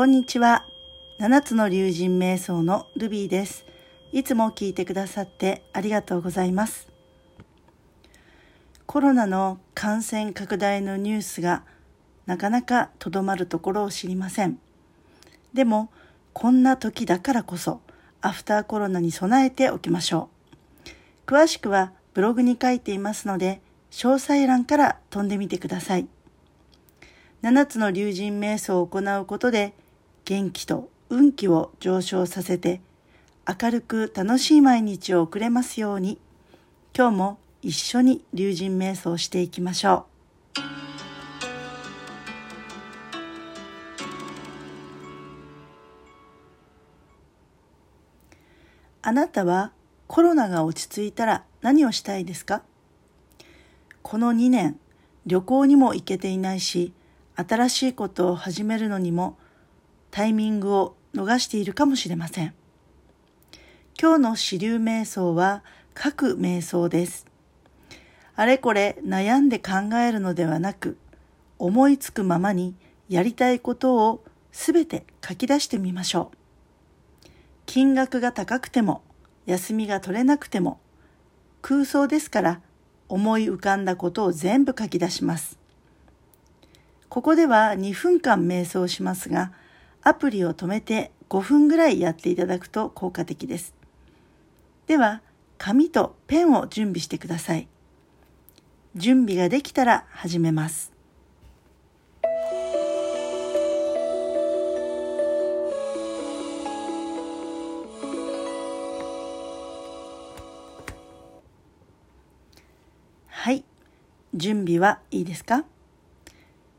こんにちは。七つの竜神瞑想のルビーです。いつも聞いてくださってありがとうございます。コロナの感染拡大のニュースがなかなかとどまるところを知りません。でも、こんな時だからこそ、アフターコロナに備えておきましょう。詳しくはブログに書いていますので、詳細欄から飛んでみてください。7つの竜神瞑想を行うことで元気と運気を上昇させて明るく楽しい毎日を送れますように今日も一緒に竜神瞑想していきましょう。あなたはコロナが落ち着いたら何をしたいですか？この2年旅行にも行けていないし新しいことを始めるのにもタイミングを逃しているかもしれません。今日の支流瞑想は各瞑想です。あれこれ悩んで考えるのではなく、思いつくままにやりたいことをすべて書き出してみましょう。金額が高くても、休みが取れなくても、空想ですから思い浮かんだことを全部書き出します。ここでは2分間瞑想しますが、アプリを止めて5分ぐらいやっていただくと効果的です。では、紙とペンを準備してください。準備ができたら始めます。はい。準備はいいですか？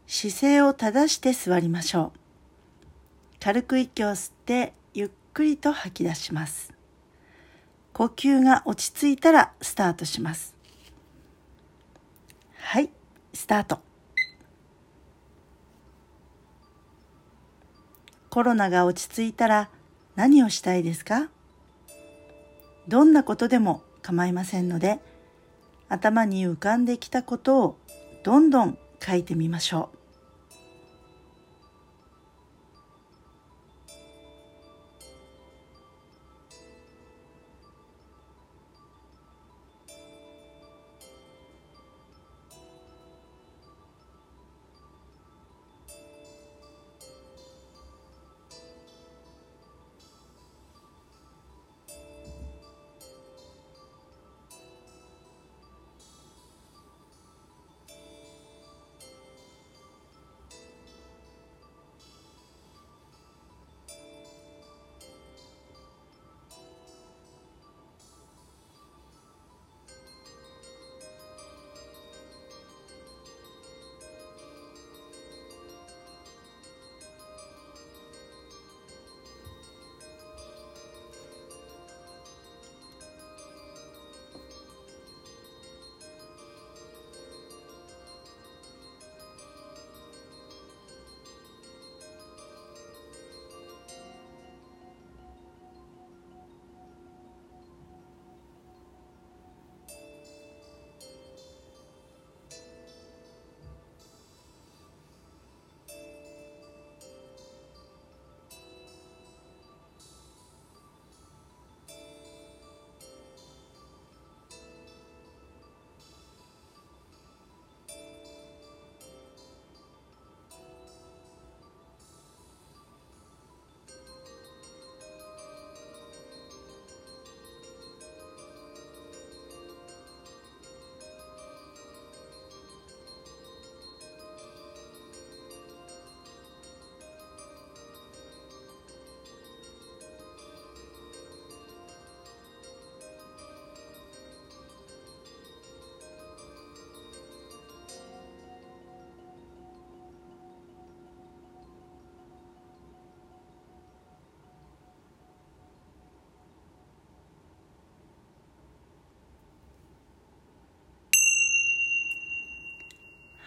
姿勢を正して座りましょう。軽く息を吸ってゆっくりと吐き出します。呼吸が落ち着いたらスタートします。はい、スタート。コロナが落ち着いたら何をしたいですか？どんなことでも構いませんので頭に浮かんできたことをどんどん書いてみましょう。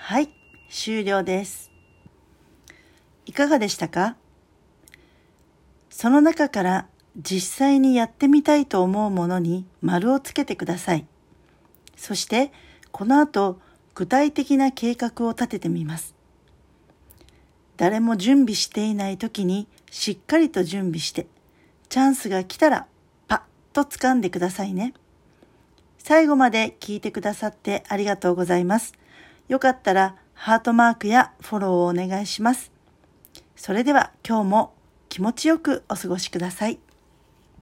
はい、終了です。いかがでしたか？その中から実際にやってみたいと思うものに丸をつけてください。そして、この後、具体的な計画を立ててみます。誰も準備していない時にしっかりと準備して、チャンスが来たらパッと掴んでくださいね。最後まで聞いてくださってありがとうございます。よかったらハートマークやフォローをお願いします。それでは今日も気持ちよくお過ごしください。